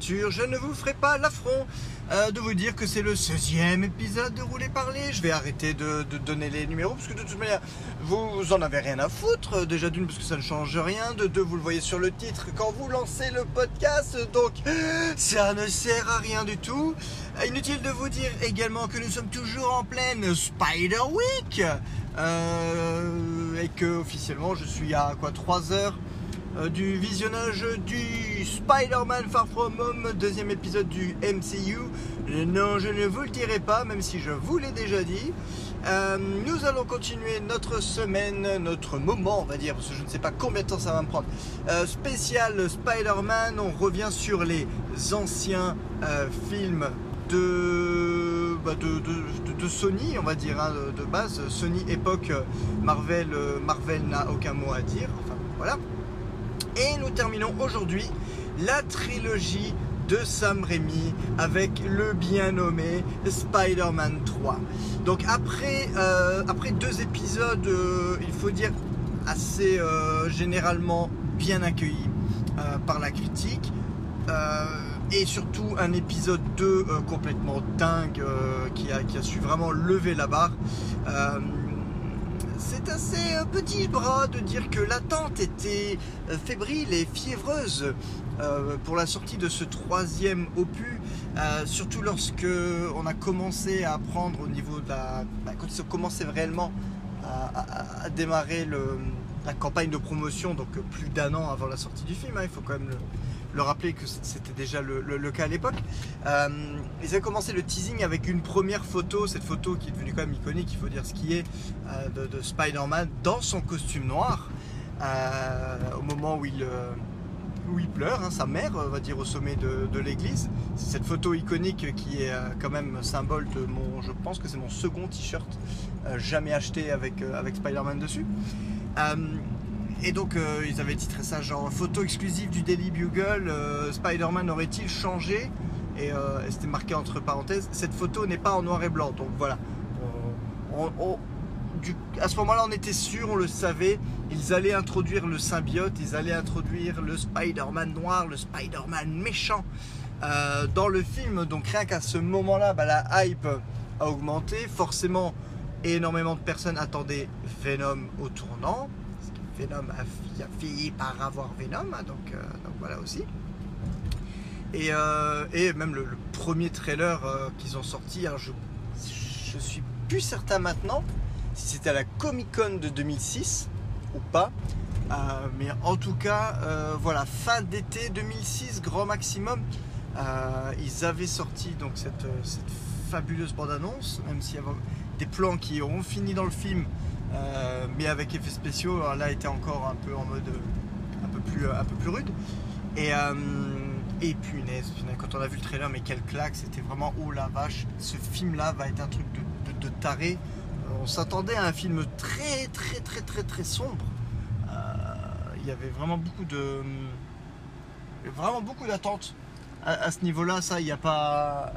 je ne vous ferai pas l'affront euh, de vous dire que c'est le 16e épisode de Rouler Parler. Je vais arrêter de, donner les numéros parce que de toute manière, vous, en avez rien à foutre. Déjà d'une parce que ça ne change rien. De deux, vous le voyez sur le titre quand vous lancez le podcast. Donc ça ne sert à rien du tout. Inutile de vous dire également que nous sommes toujours en pleine Spider Week. Euh, et que officiellement je suis à quoi 3 heures euh, du visionnage du Spider-Man Far From Home, deuxième épisode du MCU. Non, je ne vous le dirai pas, même si je vous l'ai déjà dit. Euh, nous allons continuer notre semaine, notre moment, on va dire, parce que je ne sais pas combien de temps ça va me prendre. Euh, spécial Spider-Man, on revient sur les anciens films bah, de, de, Sony, on va dire, hein, de, base. Sony époque Marvel, Marvel n'a aucun mot à dire. Enfin, voilà. Et nous terminons aujourd'hui la trilogie de Sam Raimi avec le bien nommé Spider-Man 3. Donc après, euh, après deux épisodes, euh, il faut dire assez euh, généralement bien accueillis par la critique. et surtout un épisode 2 complètement dingue qui, a, qui a su vraiment lever la barre c'est assez euh, petit bras de dire que l'attente était euh, fébrile et fiévreuse euh, pour la sortie de ce troisième opus, surtout lorsque on a commencé à apprendre au niveau de la... Bah, quand ils ont commencé réellement à, démarrer la campagne de promotion, donc plus d'un an avant la sortie du film, hein, il faut quand même le, le rappeler que c'était déjà le, cas à l'époque. Euh, ils avaient commencé le teasing avec une première photo, cette photo qui est devenue quand même iconique, il faut dire ce qui est, euh, de, Spider-Man dans son costume noir, euh, au moment où il, où il pleure, hein, sa mère, on va dire, au sommet de, l'église. C'est cette photo iconique qui est quand même symbole de mon, je pense que c'est mon second t-shirt jamais acheté avec, avec Spider-Man dessus. Et donc euh, ils avaient titré ça genre photo exclusive du Daily Bugle, euh, Spider-Man aurait-il changé euh, Et, c'était marqué entre parenthèses, cette photo n'est pas en noir et blanc. Donc voilà. à ce moment-là on était sûr, on le savait, ils allaient introduire le symbiote, ils allaient introduire le Spider-Man noir, le Spider-Man méchant dans le film. Donc rien qu'à ce moment-là, bah, la hype a augmenté. Forcément, énormément de personnes attendaient Venom au tournant. Venom a, fini par avoir Venom, hein, donc, euh, donc, voilà aussi. Et, euh, même le, premier trailer euh, qu'ils ont sorti, alors je, je suis plus certain maintenant si c'était à la Comic Con de 2006 ou pas. mais en tout cas, voilà, fin d'été 2006, grand maximum, ils avaient sorti donc cette, fabuleuse bande-annonce, même s'il y avait des plans qui auront fini dans le film, euh, mais avec effets spéciaux, là était encore un peu en mode un peu plus, un peu plus rude. Et, euh, et punaise, quand on a vu le trailer, mais quelle claque, c'était vraiment oh la vache, ce film là va être un truc de, taré. On s'attendait à un film très très très très très sombre. Euh, il y avait vraiment beaucoup de vraiment beaucoup d'attentes à, ce niveau-là. Ça, il n'y a pas,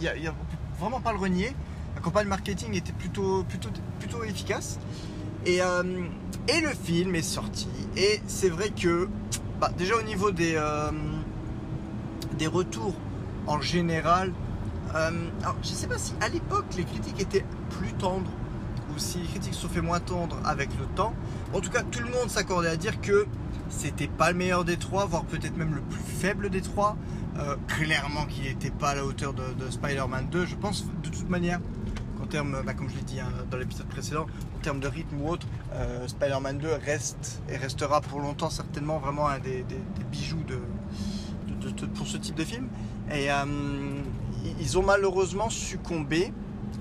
y a, vraiment pas le renier campagne marketing était plutôt, plutôt, plutôt efficace. Et, euh, et le film est sorti. Et c'est vrai que, bah, déjà au niveau des, euh, des retours en général, euh, je sais pas si à l'époque les critiques étaient plus tendres ou si les critiques se sont fait moins tendres avec le temps. En tout cas, tout le monde s'accordait à dire que c'était pas le meilleur des trois, voire peut-être même le plus faible des trois. clairement qu'il n'était pas à la hauteur de Spider-Man 2, je pense de toute manière en termes, bah, comme je l'ai dit hein, dans l'épisode précédent, en termes de rythme ou autre, euh, Spider-Man 2 reste et restera pour longtemps certainement vraiment un des, bijoux de, pour ce type de film. Et euh, ils ont malheureusement succombé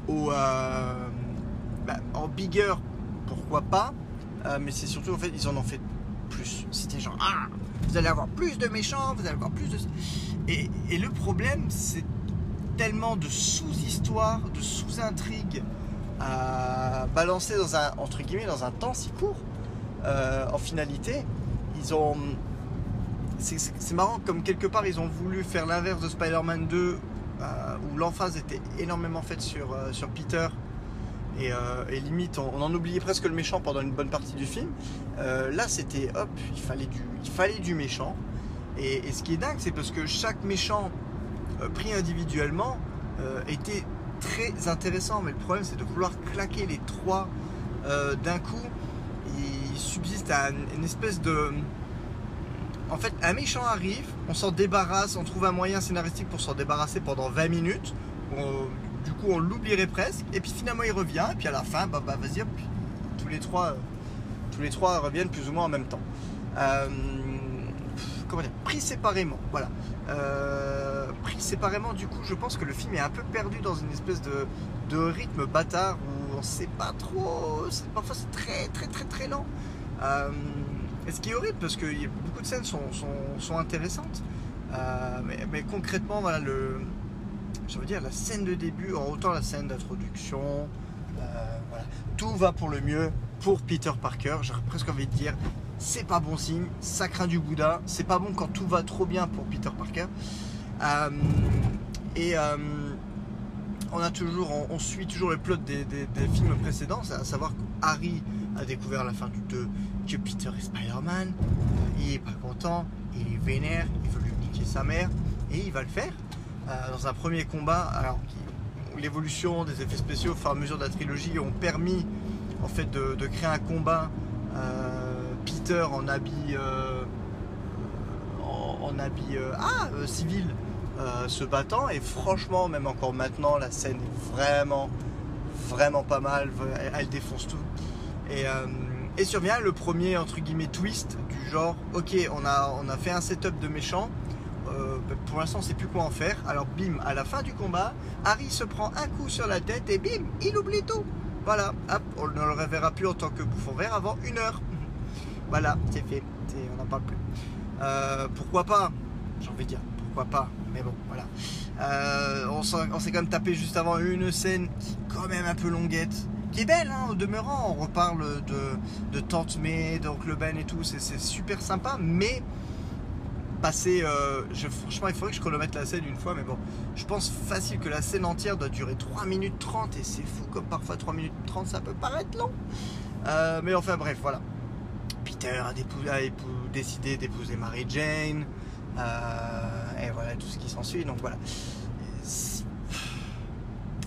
au, euh, bah, en bigger, pourquoi pas, mais c'est surtout en fait ils en ont fait plus. C'était genre ah, vous allez avoir plus de méchants, vous allez avoir plus de et, et le problème c'est tellement de sous-histoires, de sous-intrigues à balancer dans un, entre dans un temps si court. Euh, en finalité, ils ont. C'est marrant, comme quelque part, ils ont voulu faire l'inverse de Spider-Man 2, euh, où l'emphase était énormément faite sur, euh, Peter. Et, limite, on, en oubliait presque le méchant pendant une bonne partie du film. là, c'était hop, il fallait du, il fallait du méchant. Et, et ce qui est dingue, c'est parce que chaque méchant pris individuellement euh, était très intéressant. Mais le problème, c'est de vouloir claquer les trois euh, d'un coup. Il subsiste à une, espèce de. En fait, un méchant arrive, on s'en débarrasse, on trouve un moyen scénaristique pour s'en débarrasser pendant 20 minutes. On- du coup, on l'oublierait presque. Et puis finalement, il revient. Et puis à la fin, bah, bah vas-y, tous les trois, euh, tous les trois reviennent plus ou moins en même temps. Euh, Pris séparément, voilà. Euh, pris séparément, du coup, je pense que le film est un peu perdu dans une espèce de, rythme bâtard où on sait pas trop. Parfois, c'est très, très, très, très lent. Euh, ce qui est horrible parce que beaucoup de scènes sont, sont, intéressantes. Euh, mais, concrètement, voilà, le, je veux dire, la scène de début, en autant la scène d'introduction, tout va pour le mieux pour Peter Parker. J'aurais presque envie de dire, c'est pas bon signe, ça craint du Bouddha, c'est pas bon quand tout va trop bien pour Peter Parker. Euh, et euh, on a toujours, on, suit toujours le plot des, films précédents, à savoir que Harry a découvert la fin du 2 que Peter est Spider-Man, il est pas content, il est vénère, il veut lui niquer sa mère, et il va le faire euh, dans un premier combat. L'évolution des effets spéciaux au fur et à mesure de la trilogie ont permis en fait de, créer un combat. Peter en habit, euh, en, habit euh, ah, euh, civil se battant, et franchement, même encore maintenant, la scène est vraiment, vraiment pas mal. Elle, défonce tout. Et, survient le premier entre guillemets twist du genre ok on a, on a fait un setup de méchant bah, pour l'instant on sait plus quoi en faire. Alors bim à la fin du combat Harry se prend un coup sur la tête et bim il oublie tout. Voilà hop on ne le reverra plus en tant que bouffon vert avant une heure voilà c'est fait on n'en parle plus Euh, pourquoi pas j'ai envie de dire pourquoi pas mais bon voilà Euh, on s'est quand même tapé juste avant une scène qui est quand même un peu longuette qui est belle hein, au demeurant. On reparle de, de Tante May, d'Oncle Ben et tout, c'est super sympa, mais passer. euh, franchement, il faudrait que je chronomètre la scène une fois, mais bon, je pense facile que la scène entière doit durer 3 minutes 30 et c'est fou comme parfois 3 minutes 30 ça peut paraître long. Mais enfin, bref, voilà. Peter a, décidé d'épouser Mary Jane, euh, et voilà tout ce qui s'ensuit, donc voilà.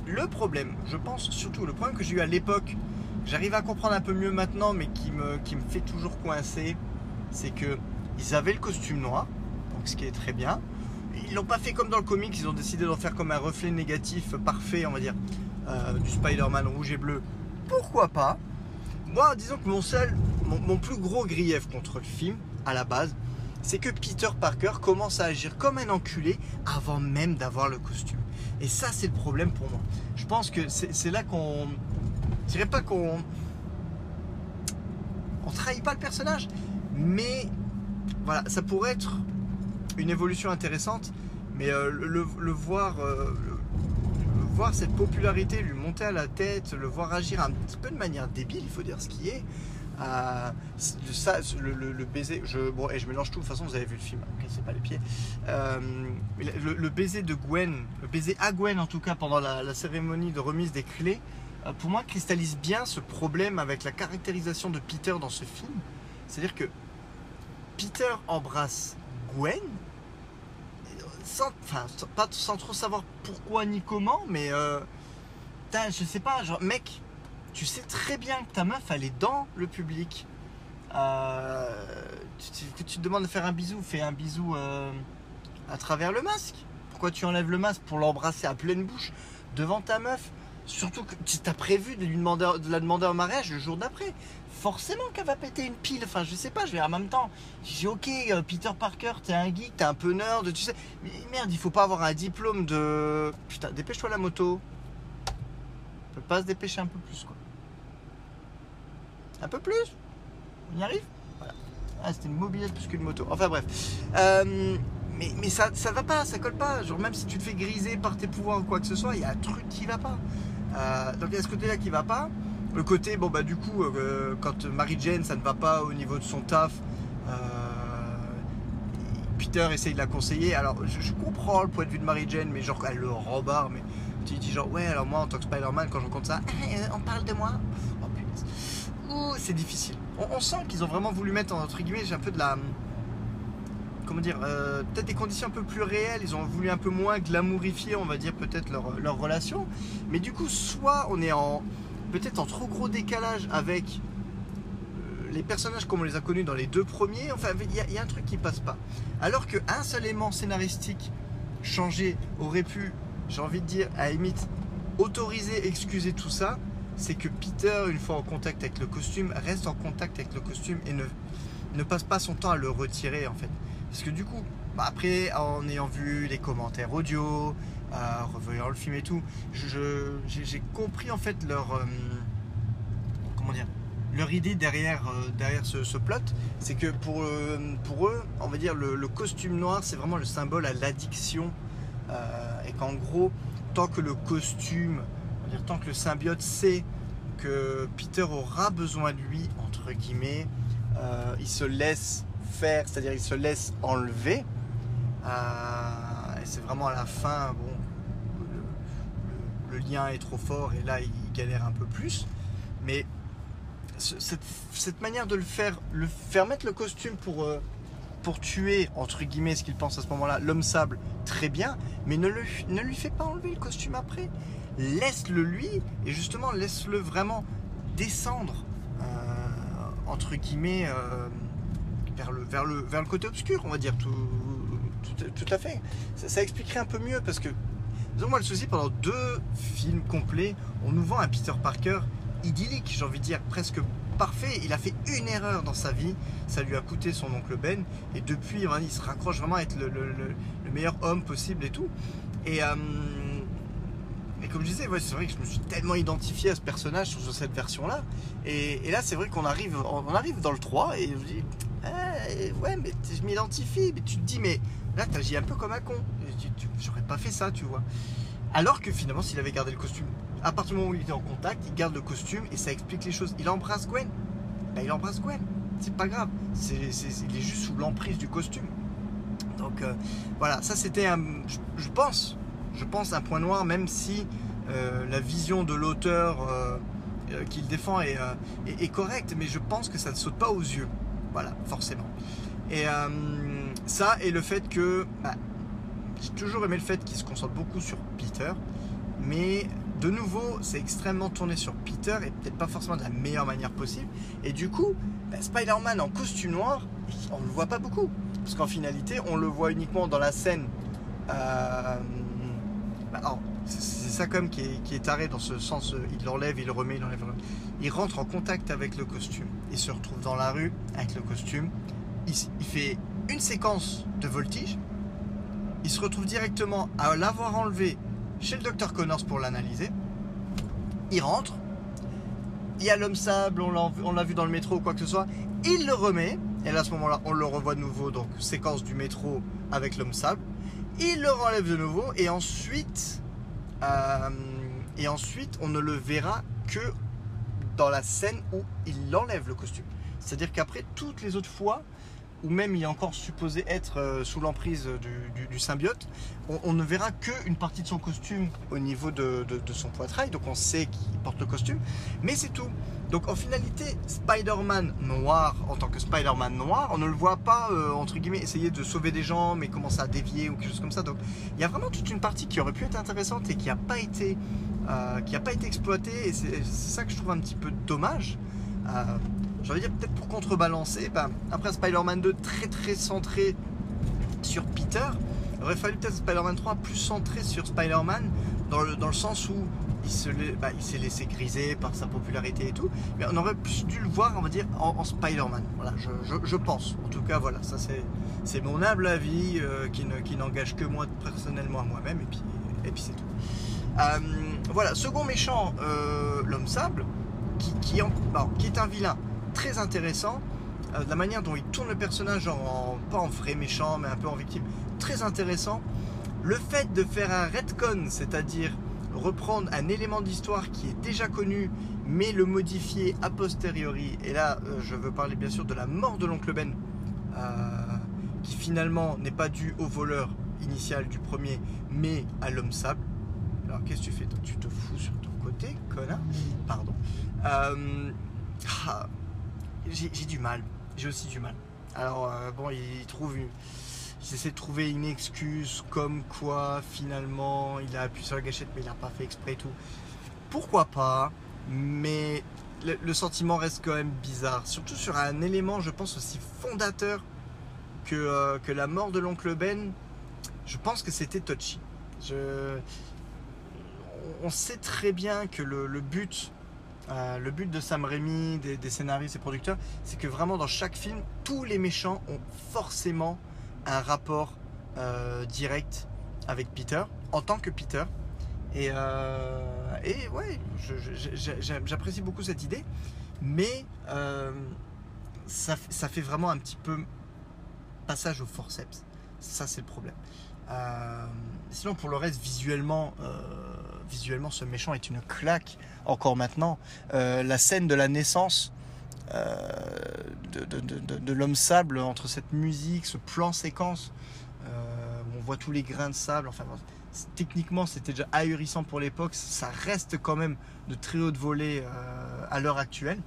Le problème, je pense surtout, le problème que j'ai eu à l'époque, j'arrive à comprendre un peu mieux maintenant, mais qui me, qui me fait toujours coincer, c'est que ils avaient le costume noir, donc ce qui est très bien. Ils l'ont pas fait comme dans le comics, ils ont décidé d'en faire comme un reflet négatif parfait, on va dire, euh, du Spider-Man rouge et bleu. Pourquoi pas Moi, disons que mon seul, mon, plus gros grief contre le film, à la base, c'est que Peter Parker commence à agir comme un enculé avant même d'avoir le costume. Et ça, c'est le problème pour moi. Je pense que c'est là qu'on. Je dirais pas qu'on. On trahit pas le personnage, mais voilà, ça pourrait être une évolution intéressante, mais euh, le, voir. euh, voir cette popularité lui monter à la tête, le voir agir un petit peu de manière débile, il faut dire ce qui est. Euh, ça, le, le- baiser, je, bon, et je mélange tout, de toute façon, vous avez vu le film, ok, c'est pas les pieds. Euh, le, baiser de Gwen, le baiser à Gwen en tout cas pendant la, la cérémonie de remise des clés, euh, pour moi cristallise bien ce problème avec la caractérisation de Peter dans ce film. C'est-à-dire que Peter embrasse Gwen, sans, enfin, pas, sans trop savoir pourquoi ni comment, mais euh, je sais pas, genre, mec, tu sais très bien que ta meuf elle est dans le public. Euh, tu te demandes de faire un bisou, fais un bisou euh, à travers le masque. Pourquoi tu enlèves le masque pour l'embrasser à pleine bouche devant ta meuf? Surtout que tu t'as prévu de, lui demander, de la demander en mariage le jour d'après. Forcément qu'elle va péter une pile. Enfin, je sais pas, je vais en même temps. Dis, ok, euh, Peter Parker, t'es un geek, t'es un peu nerd, tu sais. Mais merde, il faut pas avoir un diplôme de. Putain, dépêche-toi la moto. On peut pas se dépêcher un peu plus, quoi. Un peu plus? On y arrive? Voilà. Ah, c'était une mobilette plus qu'une moto. Enfin bref. Euh, mais mais ça, ça va pas, ça colle pas. Genre, même si tu te fais griser par tes pouvoirs ou quoi que ce soit, il y a un truc qui va pas. Euh, donc il y a ce côté-là qui va pas. Le côté, bon bah du coup, euh, quand Mary Jane, ça ne va pas au niveau de son taf, euh, Peter essaye de la conseiller. Alors je, comprends le point de vue de Mary Jane, mais genre elle le rembarre. Mais tu dis genre, ouais, alors moi en tant que Spider-Man, quand je rencontre ça, on parle de moi. Oh. Ouh, c'est difficile. On, on sent qu'ils ont vraiment voulu mettre entre guillemets un peu de la comment dire, euh, peut-être des conditions un peu plus réelles. Ils ont voulu un peu moins glamourifier, on va dire, peut-être leur, leur relation. Mais du coup, soit on est en peut-être en trop gros décalage avec euh, les personnages comme on les a connus dans les deux premiers. Enfin, il y, a- un truc qui passe pas. Alors qu'un seul élément scénaristique changé aurait pu, j'ai envie de dire, à limite, autoriser, excuser tout ça, c'est que Peter, une fois en contact avec le costume, reste en contact avec le costume et ne, ne passe pas son temps à le retirer en fait. Parce que du coup, bah, après, en ayant vu les commentaires audio, euh, revoyant le film et tout, j'ai compris en fait leur. euh, idée derrière, euh, ce, plot, c'est que pour, euh, pour eux, le, costume noir, c'est vraiment le symbole à l'addiction. et qu'en gros, tant que le costume, on dire, tant que le symbiote sait que Peter aura besoin de lui, entre guillemets, il se laisse c'est-à-dire il se laisse enlever. Euh, et c'est vraiment à la fin, bon, le, lien est trop fort et là il galère un peu plus. Mais ce- cette, manière de le faire, le faire mettre le costume pour, euh, pour tuer, entre guillemets, ce qu'il pense à ce moment-là, l'homme sable, très bien, mais ne, le, ne lui fais pas enlever le costume après. Laisse-le lui, et justement, laisse-le vraiment descendre, euh, entre guillemets, vers, le, vers, le, vers le côté obscur, on va dire, tout, à fait. Ça, expliquerait un peu mieux, parce que, disons moi, le souci, pendant deux films complets, on nous vend un Peter Parker idyllique, j'ai envie de dire, presque parfait. Il a fait une erreur dans sa vie, ça lui a coûté son oncle Ben, et depuis, il se raccroche vraiment à être le, le- le- le meilleur homme possible et tout. Et, euh, et comme je disais, c'est vrai que je me suis tellement identifié à ce personnage sur cette version-là. Et, et là, c'est vrai qu'on arrive, on arrive dans le 3 et je me dis, Eh, ouais, mais je m'identifie. Mais tu te dis, mais là, t'agis un peu comme un con. J'aurais pas fait ça, tu vois. Alors que finalement, s'il avait gardé le costume, à partir du moment où il était en contact, il garde le costume et ça explique les choses. Il embrasse Gwen. Ben, il embrasse Gwen. C'est pas grave. Il est juste sous l'emprise du costume. Donc euh, voilà, ça c'était un. Je, pense, je pense un point noir, même si euh, la vision de l'auteur euh, qu'il défend est correcte, mais je pense que ça ne saute pas aux yeux. Voilà, forcément. Et euh, ça, et le fait que. bah, j'ai toujours aimé le fait qu'il se concentre beaucoup sur Peter, mais de nouveau, c'est extrêmement tourné sur Peter et peut-être pas forcément de la meilleure manière possible. Et du coup, bah, Spider-Man en costume noir, on le voit pas beaucoup. Parce qu'en finalité, on le voit uniquement dans la scène. euh, bah, c'est ça comme qui est, qui est taré dans ce sens. euh, Il l'enlève, il le remet, il l'enlève. Il rentre en contact avec le costume. Il se retrouve dans la rue avec le costume. Il, fait une séquence de voltige. Il se retrouve directement à l'avoir enlevé chez le docteur Connors pour l'analyser. Il rentre. Il y a l'homme sable, on l'a vu dans le métro ou quoi que ce soit. Il le remet. Et là, à ce moment-là, on le revoit de nouveau. Donc, séquence du métro avec l'homme sable. Il le renlève de nouveau. Et ensuite, euh, et ensuite, on ne le verra que dans la scène où il enlève le costume. C'est-à-dire qu'après, toutes les autres fois, ou même il est encore supposé être euh, sous l'emprise du, du- symbiote, on, ne verra qu'une partie de son costume au niveau de, de- de son poitrail, donc on sait qu'il porte le costume, mais c'est tout. Donc en finalité, Spider-Man noir, en tant que Spider-Man noir, on ne le voit pas, euh, entre guillemets, essayer de sauver des gens, mais commencer à dévier ou quelque chose comme ça. Donc il y a vraiment toute une partie qui aurait pu être intéressante et qui n'a pas été, euh, qui a pas été exploitée, et c'est ça que je trouve un petit peu dommage. Euh, j'ai envie de dire peut-être pour contrebalancer, ben, après Spider-Man 2 très très centré sur Peter, il aurait fallu peut-être Spider-Man 3 plus centré sur Spider-Man dans le, dans le sens où bah, il s'est laissé griser par sa popularité et tout, mais on aurait plus dû le voir, on va dire, en, Spider-Man. Voilà, je, pense. En tout cas, voilà, ça c'est, mon humble avis euh, qui n'engage que moi personnellement à moi-même, et puis, et puis c'est tout. Euh, voilà, second méchant, euh, l'homme sable, qui, est un vilain très intéressant. Euh, la manière dont il tourne le personnage, en- pas en vrai méchant, mais un peu en victime, très intéressant. Le fait de faire un retcon, c'est-à-dire reprendre un élément d'histoire qui est déjà connu, mais le modifier a posteriori. Et là, euh, je veux parler bien sûr de la mort de l'oncle Ben, qui finalement n'est pas due au voleur initial du premier, mais à l'homme sable. Alors qu'est-ce que tu fais Tu te fous sur ton côté, connard? Pardon. Euh, ah, j'ai du mal. J'ai aussi du mal Alors, euh, bon, il trouve une... Il essaie de trouver une excuse comme quoi finalement il a appuyé sur la gâchette mais il n'a pas fait exprès et tout. Pourquoi pas Mais le, le sentiment reste quand même bizarre. Surtout sur un élément, je pense, aussi fondateur que, euh, que la mort de l'oncle Ben. Je pense que c'était touchy. Je... On sait très bien que le, euh, but de Sam Raimi, des, scénaristes et producteurs, c'est que vraiment dans chaque film, tous les méchants ont forcément un rapport euh, direct avec Peter, en tant que Peter. Et, euh, ouais, j'apprécie beaucoup cette idée, mais ça, ça fait vraiment un petit peu passage au forceps. Ça, c'est le problème. Euh, sinon, pour le reste, visuellement, euh, visuellement, ce méchant est une claque encore maintenant. Euh, la scène de la naissance de, l'homme sable entre cette musique, ce plan séquence où on voit tous les grains de sable. Enfin, techniquement, c'était déjà ahurissant pour l'époque. Ça reste quand même de très haute volée euh, à l'heure actuelle.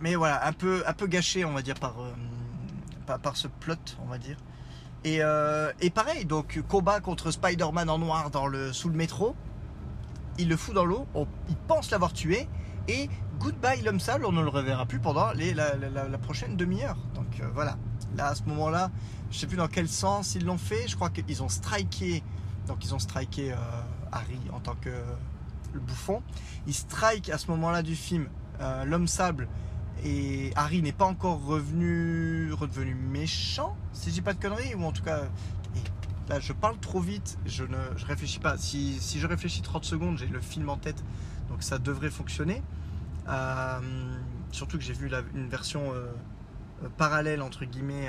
Mais voilà, un peu, un peu gâché, on va dire, par, par, ce plot, on va dire. Et, euh, et pareil, donc combat contre Spider-Man en noir dans le, sous le métro. Il le fout dans l'eau, il pense l'avoir tué. Et goodbye l'homme sale, on ne le reverra plus pendant les- la, prochaine demi-heure. Donc euh, voilà, là à ce moment-là, je sais plus dans quel sens ils l'ont fait. Je crois qu'ils ont striké, donc ils ont striké euh, Harry en tant que le bouffon. Ils strike à ce moment-là du film l'homme sable et Harry n'est pas encore revenu redevenu méchant, si je dis pas de conneries, ou en tout cas. là, je parle trop vite, je ne je réfléchis pas. Si, si je réfléchis 30 secondes, j'ai le film en tête, donc ça devrait fonctionner. Euh, surtout que j'ai vu une version euh, euh, parallèle, entre guillemets,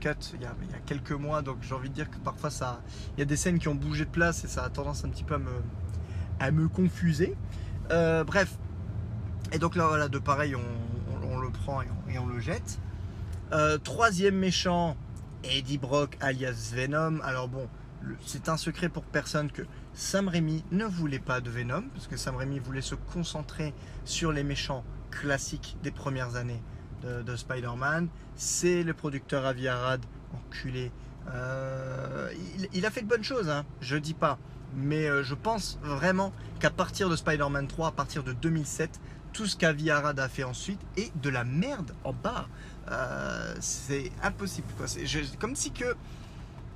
cut, il y, a, il y a quelques mois, donc j'ai envie de dire que parfois ça, il y a des scènes qui ont bougé de place et ça a tendance un petit peu à me, à me confuser. Bref, et donc là, voilà, de pareil, on, prend et on, le jette. Euh, troisième méchant, Eddie Brock alias Venom. Alors bon, c'est un secret pour personne que Sam Raimi ne voulait pas de Venom, parce que Sam Raimi voulait se concentrer sur les méchants classiques des premières années de, de Spider-Man. C'est le producteur Avi Arad, enculé. Euh, il, il a fait de bonnes choses, hein, je dis pas. Mais euh, je pense vraiment qu'à partir de Spider-Man 3, à partir de 2007, tout ce qu'Avi Arad a fait ensuite est de la merde en bas. Euh, c'est impossible. quoi. Comme si que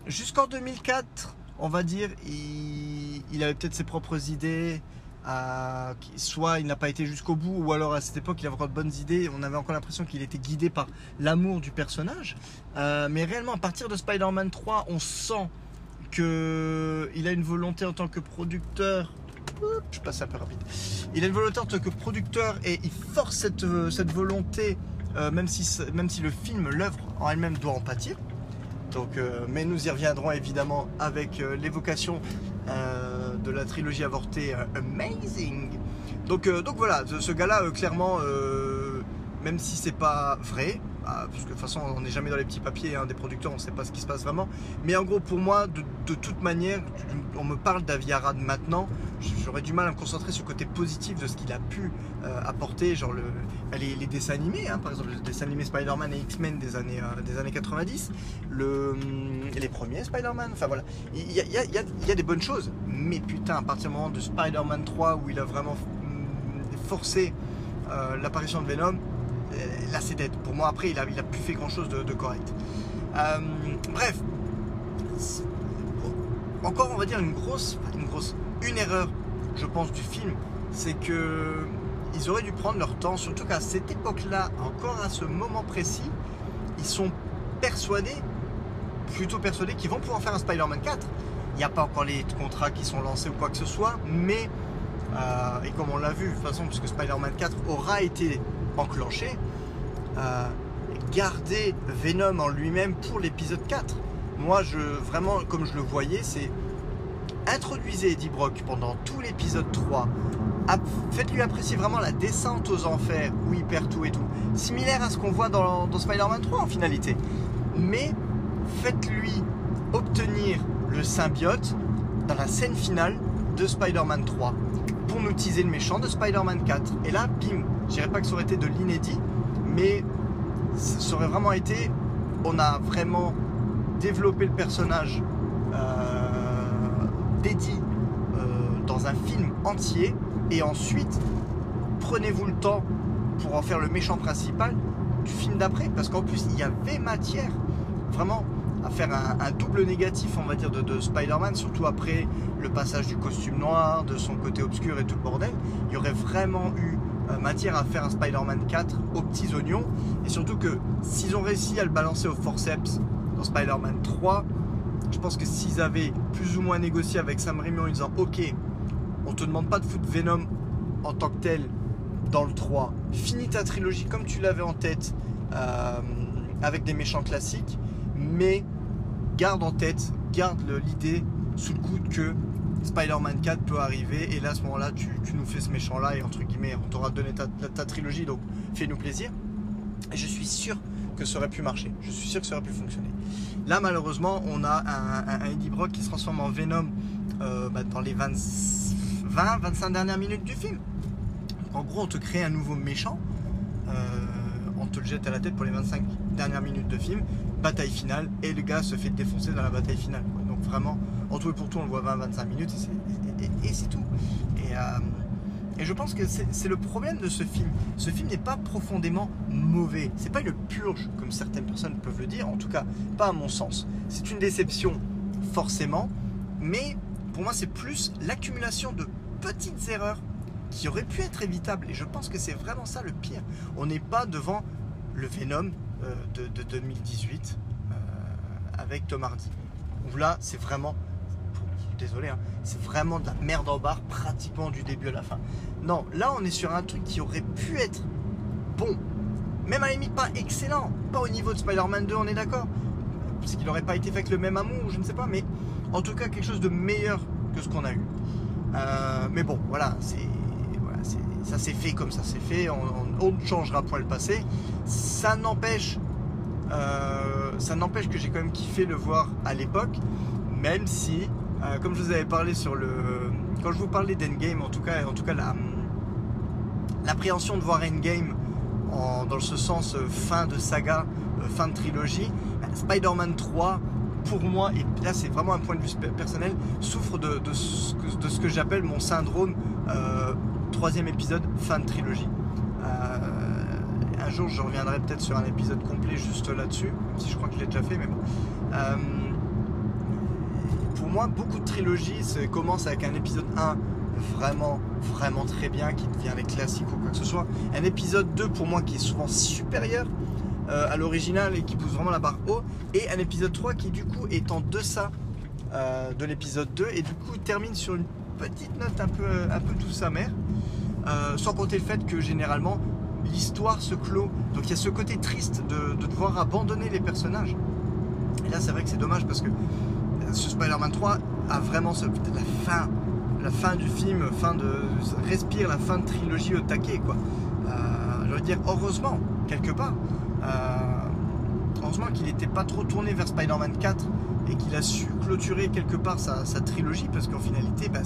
jusqu'en 2004, on va dire, il, avait peut-être ses propres idées. soit il n'a pas été jusqu'au bout, ou alors à cette époque il avait encore de bonnes idées. On avait encore l'impression qu'il était guidé par l'amour du personnage. Euh, mais réellement, à partir de Spider-Man 3, on sent que il a une volonté en tant que producteur. Je passe un peu rapide. Il a une volonté en tant que producteur et il force cette, euh, cette volonté, euh, même, si, même si le film, l'œuvre en elle-même doit en pâtir. Donc, euh, mais nous y reviendrons évidemment avec l'évocation de la trilogie avortée Amazing. Donc, donc voilà, ce, ce gars-là, clairement, même si c'est pas vrai, ah, parce que de toute façon on n'est jamais dans les petits papiers hein, des producteurs, on ne sait pas ce qui se passe vraiment. Mais en gros, pour moi, de, toute manière, on me parle d'Avi Arad maintenant, j'aurais du mal à me concentrer sur le côté positif de ce qu'il a pu euh, apporter, genre le, les, dessins animés, hein, par exemple les dessins animés Spider-Man et X-Men des années, euh, des années 90, le, hum, les premiers Spider-Man, enfin voilà, il y a, des bonnes choses, mais putain, à partir du moment de Spider-Man 3 où il a vraiment hum, forcé euh, l'apparition de Venom, là c'est. Pour moi, après, il a, il plus fait grand chose de, correct. Euh, bref, encore, on va dire une grosse, une grosse, une erreur, je pense, du film, c'est que ils auraient dû prendre leur temps, surtout qu'à cette époque-là, encore à ce moment précis, ils sont persuadés, plutôt persuadés qu'ils vont pouvoir faire un Spider-Man 4. Il n'y a pas encore les contrats qui sont lancés ou quoi que ce soit, mais euh, et comme on l'a vu de toute façon, puisque Spider-Man 4 aura été enclenché, euh, garder Venom en lui-même pour l'épisode 4. Moi, je, vraiment, comme je le voyais, c'est introduisez Eddie Brock pendant tout l'épisode 3. Ap- Faites-lui apprécier vraiment la descente aux enfers où il perd tout et tout. Similaire à ce qu'on voit dans, dans Spider-Man 3 en finalité. Mais faites-lui obtenir le symbiote dans la scène finale de Spider-Man 3 pour nous teaser le méchant de Spider-Man 4. Et là, bim, je dirais pas que ça aurait été de l'inédit, mais ça aurait vraiment été, on a vraiment développé le personnage euh, euh, dans un film entier, et ensuite, prenez-vous le temps pour en faire le méchant principal du film d'après, parce qu'en plus, il y avait matière, vraiment, à faire un, double négatif, on va dire, de, Spider-Man, surtout après le passage du costume noir, de son côté obscur et tout le bordel. Il y aurait vraiment eu euh, matière à faire un Spider-Man 4 aux petits oignons. Et surtout que s'ils ont réussi à le balancer au forceps dans Spider-Man 3, je pense que s'ils avaient plus ou moins négocié avec Sam Raimi en disant Ok, on te demande pas de foutre Venom en tant que tel dans le 3, finis ta trilogie comme tu l'avais en tête euh, avec des méchants classiques, mais garde en tête, garde l'idée sous le coude que Spider-Man 4 peut arriver et là à ce moment-là tu, nous fais ce méchant là et entre guillemets on t'aura donné ta, trilogie donc fais-nous plaisir. Et je suis sûr que ça aurait pu marcher. Je suis sûr que ça aurait pu fonctionner. Là malheureusement on a un, Eddie Brock qui se transforme en Venom euh, bah, dans les 20, 20 25 dernières minutes du film. En gros on te crée un nouveau méchant euh, on te le jette à la tête pour les 25 dernières minutes de film bataille finale et le gars se fait défoncer dans la bataille finale donc vraiment en tout et pour tout, on le voit 20-25 minutes et c'est tout. Euh, et, je pense que c'est le problème de ce film. Ce film n'est pas profondément mauvais. C'est pas une purge, comme certaines personnes peuvent le dire, en tout cas, pas à mon sens. C'est une déception, forcément, mais pour moi, c'est plus l'accumulation de petites erreurs qui auraient pu être évitables. Et je pense que c'est vraiment ça le pire. On n'est pas devant le Venom euh, de, 2018 euh, avec Tom Hardy. Où là, c'est vraiment désolé, hein, c'est vraiment de la merde en barre pratiquement du début à la fin. Non, là on est sur un truc qui aurait pu être bon, même à la limite pas excellent, pas au niveau de Spider-Man 2, on est d'accord, parce qu'il n'aurait pas été fait avec le même amour, je ne sais pas, mais en tout cas quelque chose de meilleur que ce qu'on a eu. Euh, mais bon, voilà, c'est ça s'est fait comme ça s'est fait, on, ne changera point le passé. Ça n'empêche, euh, ça n'empêche que j'ai quand même kiffé le voir à l'époque, même si euh, comme je vous avais parlé sur le. Quand je vous parlais d'Endgame, en tout cas, en tout cas l'appréhension de voir Endgame en, dans ce sens euh, fin de saga, fin de trilogie, Spider-Man 3, pour moi, et là c'est vraiment un point de vue personnel, souffre de, ce que j'appelle mon syndrome troisième épisode, fin de trilogie. un jour je reviendrai peut-être sur un épisode complet juste là-dessus, même si je crois que je l'ai déjà fait, mais bon pour moi, beaucoup de trilogies commencent avec un épisode 1 vraiment, vraiment très bien, qui devient les classiques ou quoi que ce soit. Un épisode 2 pour moi qui est souvent supérieur euh, à l'original et qui pousse vraiment la barre haut. Et un épisode 3 qui du coup est en deçà euh, de l'épisode 2 et du coup termine sur une petite note un peu, peu douce amère. Euh, sans compter le fait que généralement l'histoire se clôt. Donc il y a ce côté triste de, de devoir abandonner les personnages. Et là c'est vrai que c'est dommage parce que ce Spider-Man 3 a vraiment la fin, la fin du film, fin de respire la fin de trilogie au taquet quoi. Euh, je veux dire heureusement quelque part, euh, heureusement qu'il n'était pas trop tourné vers Spider-Man 4 et qu'il a su clôturer quelque part sa, trilogie parce qu'en finalité bah,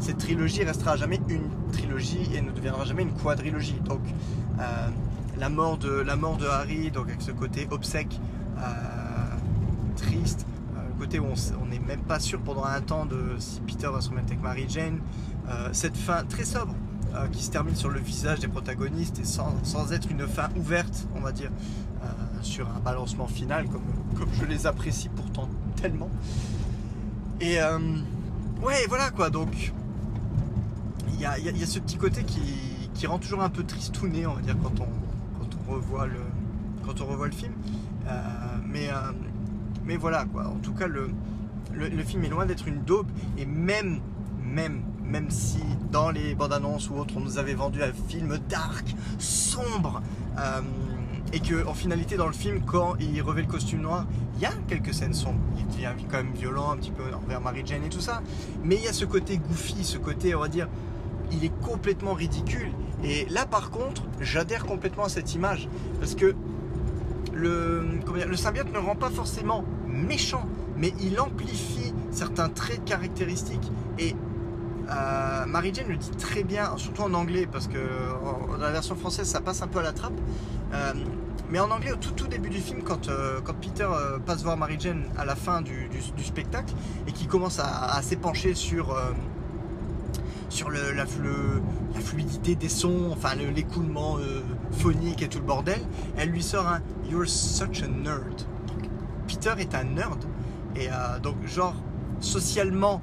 cette trilogie restera jamais une trilogie et ne deviendra jamais une quadrilogie. Donc euh, la mort de la mort de Harry, donc avec ce côté obsèque triste côté où on n'est même pas sûr pendant un temps de si Peter va se remettre avec Mary Jane. Euh, cette fin très sobre euh, qui se termine sur le visage des protagonistes et sans, être une fin ouverte, on va dire, euh, sur un balancement final comme, comme je les apprécie pourtant tellement. Et ouais, voilà quoi, donc il y a, ce petit côté qui, rend toujours un peu tristouné, on va dire, quand on, quand on, revoit, le, quand on revoit le film. mais mais voilà, quoi. En tout cas, le, film est loin d'être une daube. Et même, même, même si dans les bandes annonces ou autres, on nous avait vendu un film dark, sombre, euh, et que en finalité, dans le film, quand il revêt le costume noir, il y a quelques scènes sombres. Il devient quand même violent, un petit peu envers Mary Jane et tout ça. Mais il y a ce côté goofy, ce côté, on va dire, il est complètement ridicule. Et là, par contre, j'adhère complètement à cette image. Parce que le, symbiote ne rend pas forcément méchant, mais il amplifie certains traits caractéristiques. Et euh, Mary Jane le dit très bien, surtout en anglais, parce que dans la version française ça passe un peu à la trappe. Euh, mais en anglais, au tout, tout début du film, quand, euh, quand Peter euh, passe voir Mary Jane à la fin du, du- spectacle et qu'il commence à, s'épancher sur, sur la, fluidité des sons, enfin le- l'écoulement phonique et tout le bordel, elle lui sort un You're such a nerd. Peter est un nerd et donc, genre, socialement,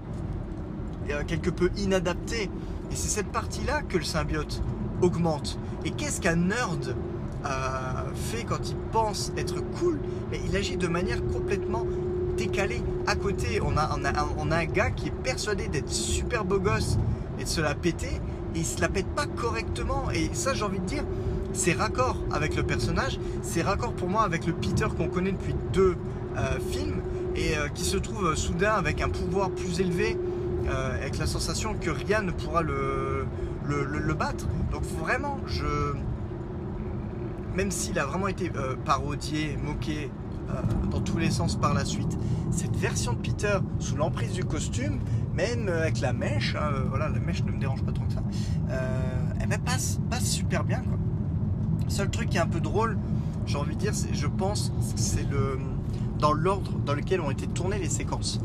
quelque peu inadapté. Et c'est cette partie-là que le symbiote augmente. Et qu'est-ce qu'un nerd? Fait quand il pense être cool Mais il agit de manière complètement décalée. À côté, on a, un- gars qui est persuadé d'être super beau gosse et de se la péter, et il se la pète pas correctement. Et ça, j'ai envie de dire, c'est raccord avec le personnage, c'est raccord pour moi avec le Peter qu'on connaît depuis deux euh, films, et euh, qui se trouve euh, soudain avec un pouvoir plus élevé, euh, avec la sensation que rien ne pourra le battre. Donc vraiment, je, même s'il a vraiment été euh, parodié, moqué euh, dans tous les sens par la suite, cette version de Peter sous l'emprise du costume, même euh, avec la mèche, hein, voilà, la mèche ne me dérange pas trop que ça, elle ben, passe, passe super bien. Quoi. Seul truc qui est un peu drôle, j'ai envie de dire, je pense, c'est dans l'ordre dans lequel ont été tournées les séquences.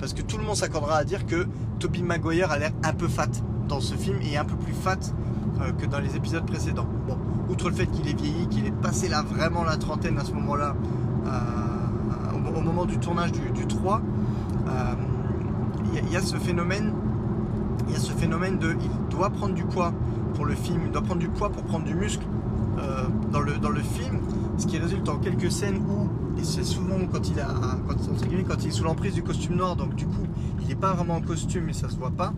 Parce que tout le monde s'accordera à dire que Toby Maguire a l'air un peu fat dans ce film et un peu plus fat que dans les épisodes précédents. Outre le fait qu'il est vieilli, qu'il est passé là vraiment la trentaine à ce moment-là, euh, au, moment du tournage du, du 3, euh, il y, a- ce phénomène, il y a ce phénomène de, il doit prendre du poids pour le film, il doit prendre du poids pour prendre du muscle euh, dans, le, dans le film, ce qui résulte en quelques scènes où, et c'est souvent quand il, a, quand, quand il est sous l'emprise du costume noir, donc du coup il n'est pas vraiment en costume et ça se voit pas,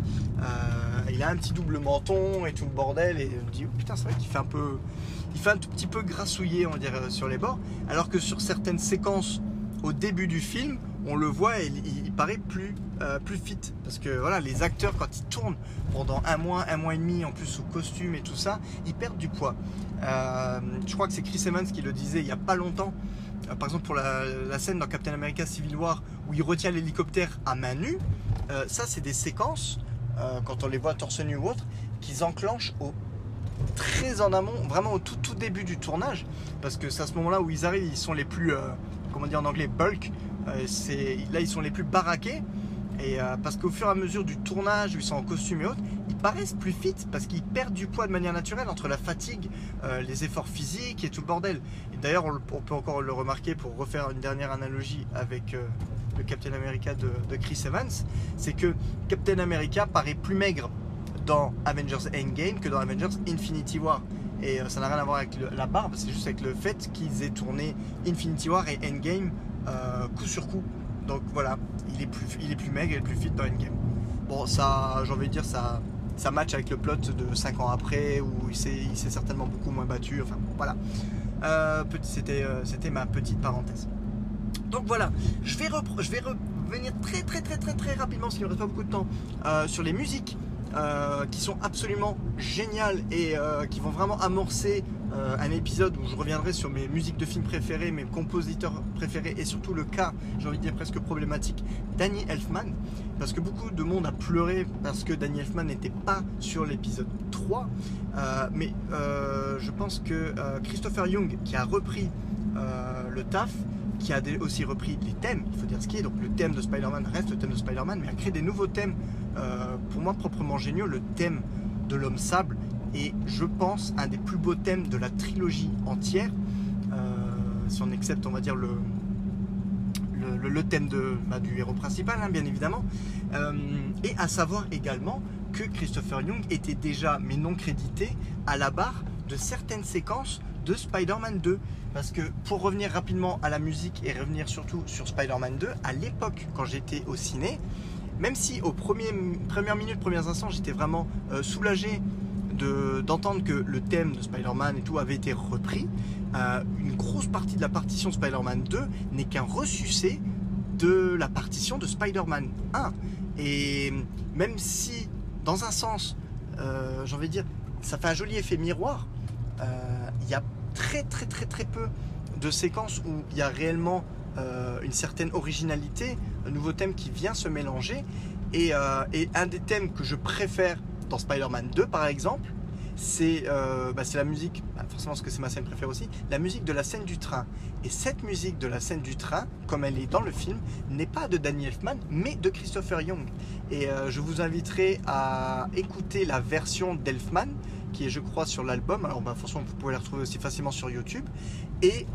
il a un petit double menton et tout le bordel et on dit oh, putain c'est vrai qu'il fait un peu, il fait un tout petit peu grassouillé on dirait sur les bords, alors que sur certaines séquences au début du film, on le voit et il, paraît plus, euh, plus fit. Parce que voilà, les acteurs, quand ils tournent pendant un mois, un mois et demi, en plus sous costume et tout ça, ils perdent du poids. Euh, je crois que c'est Chris Evans qui le disait il n'y a pas longtemps. Euh, par exemple, pour la, la scène dans Captain America Civil War où il retient l'hélicoptère à main nue, euh, ça, c'est des séquences, euh, quand on les voit torse nu ou autre, qu'ils enclenchent au très en amont, vraiment au tout, tout début du tournage, parce que c'est à ce moment-là où ils arrivent, ils sont les plus, euh, comment dire en anglais, bulk, euh, là ils sont les plus baraqués, et parce qu'au fur et à mesure du tournage, ils sont en costume et autres, ils paraissent plus fit, parce qu'ils perdent du poids de manière naturelle entre la fatigue, les efforts physiques et tout le bordel. D'ailleurs, on, peut encore le remarquer pour refaire une dernière analogie avec le Captain America de, Chris Evans, c'est que Captain America paraît plus maigre dans Avengers Endgame que dans Avengers Infinity War. Et euh, ça n'a rien à voir avec le- la barbe, c'est juste avec le fait qu'ils aient tourné Infinity War et Endgame euh, coup sur coup. Donc voilà, il est plus, il est plus maigre et plus fit dans Endgame. Bon, ça, j'ai envie de dire, ça, ça match avec le plot de 5 ans après où il s'est, certainement beaucoup moins battu. Enfin, bon, voilà. Euh, c'était ma petite parenthèse. Donc voilà, je vais, je vais revenir très très très très très rapidement, parce qu'il ne reste pas beaucoup de temps, euh, sur les musiques euh, qui sont absolument géniales et euh, qui vont vraiment amorcer un épisode où je reviendrai sur mes musiques de films préférés, mes compositeurs préférés et surtout le cas, j'ai envie de dire presque problématique, Danny Elfman. Parce que beaucoup de monde a pleuré parce que Danny Elfman n'était pas sur l'épisode 3. Euh, mais je pense que Christopher Young, qui a repris le taf, qui a aussi repris les thèmes, il faut dire ce qui est, donc le thème de Spider-Man reste le thème de Spider-Man, mais a créé des nouveaux thèmes, euh, pour moi proprement géniaux, le thème de l'homme sable est, je pense, un des plus beaux thèmes de la trilogie entière, euh, si on accepte, on va dire, le, thème bah, du héros principal, hein, bien évidemment, Euh, et à savoir également que Christopher Young était déjà, mais non crédité, à la barre de certaines séquences de Spider-Man 2. Parce que pour revenir rapidement à la musique et revenir surtout sur Spider-Man 2, à l'époque quand j'étais au ciné, même si aux premières minutes, premiers instants, j'étais vraiment euh, soulagé de- d'entendre que le thème de Spider-Man et tout avait été repris, euh, une grosse partie de la partition Spider-Man 2 n'est qu'un ressucé de la partition de Spider-Man 1. Et même si, dans un sens, euh, j'ai envie de dire, ça fait un joli effet miroir, euh, il y a très très très très peu de séquences où il y a réellement euh, une certaine originalité, un nouveau thème qui vient se mélanger. Et, euh, un des thèmes que je préfère dans Spider-Man 2 par exemple, c'est euh, bah, la musique, bah, forcément parce que c'est ma scène préférée aussi, la musique de la scène du train. Et cette musique de la scène du train, comme elle est dans le film, n'est pas de Danny Elfman, mais de Christopher Young. Et je vous inviterai à écouter la version d'Elfman, qui est je crois sur l'album. Alors bah, forcément vous pouvez la retrouver aussi facilement sur YouTube. Et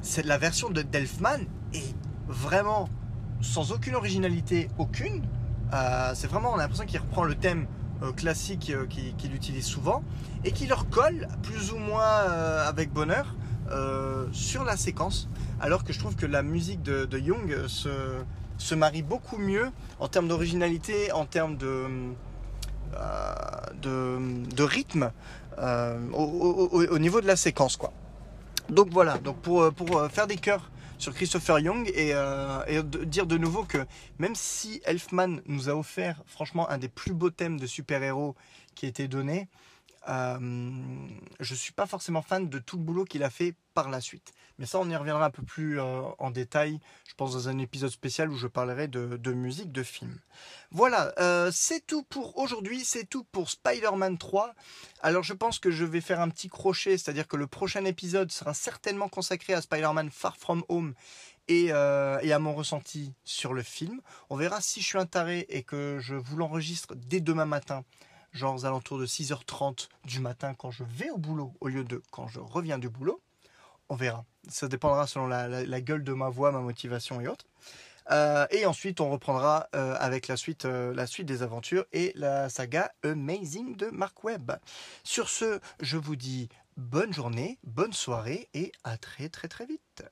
c'est la version de Delfman est vraiment sans aucune originalité, aucune. Euh, c'est vraiment, on a l'impression qu'il reprend le thème euh, classique euh, qu'il utilise souvent et qui leur colle plus ou moins avec bonheur sur la séquence. Alors que je trouve que la musique de, Young se, se, marie beaucoup mieux en termes d'originalité, en termes de, de, rythme au, au, niveau de la séquence. quoi. Donc voilà, donc pour, pour faire des chœurs sur Christopher Young euh, et, dire de nouveau que même si Elfman nous a offert franchement un des plus beaux thèmes de super-héros qui a été donné, euh, je suis pas forcément fan de tout le boulot qu'il a fait par la suite. Mais ça, on y reviendra un peu plus euh, en détail, je pense, dans un épisode spécial où je parlerai de, musique, de film. Voilà, euh, c'est tout pour aujourd'hui, c'est tout pour Spider-Man 3. Alors, je pense que je vais faire un petit crochet, c'est-à-dire que le prochain épisode sera certainement consacré à Spider-Man Far From Home et, euh, et, à mon ressenti sur le film. On verra si je suis un taré et que je vous l'enregistre dès demain matin genre aux alentours de 6h30 du matin quand je vais au boulot au lieu de quand je reviens du boulot. On verra. Ça dépendra selon la, gueule de ma voix, ma motivation et autres. Euh, et ensuite, on reprendra euh, avec la suite, euh, la suite des aventures et la saga Amazing de Mark Webb. Sur ce, je vous dis bonne journée, bonne soirée et à très très très vite.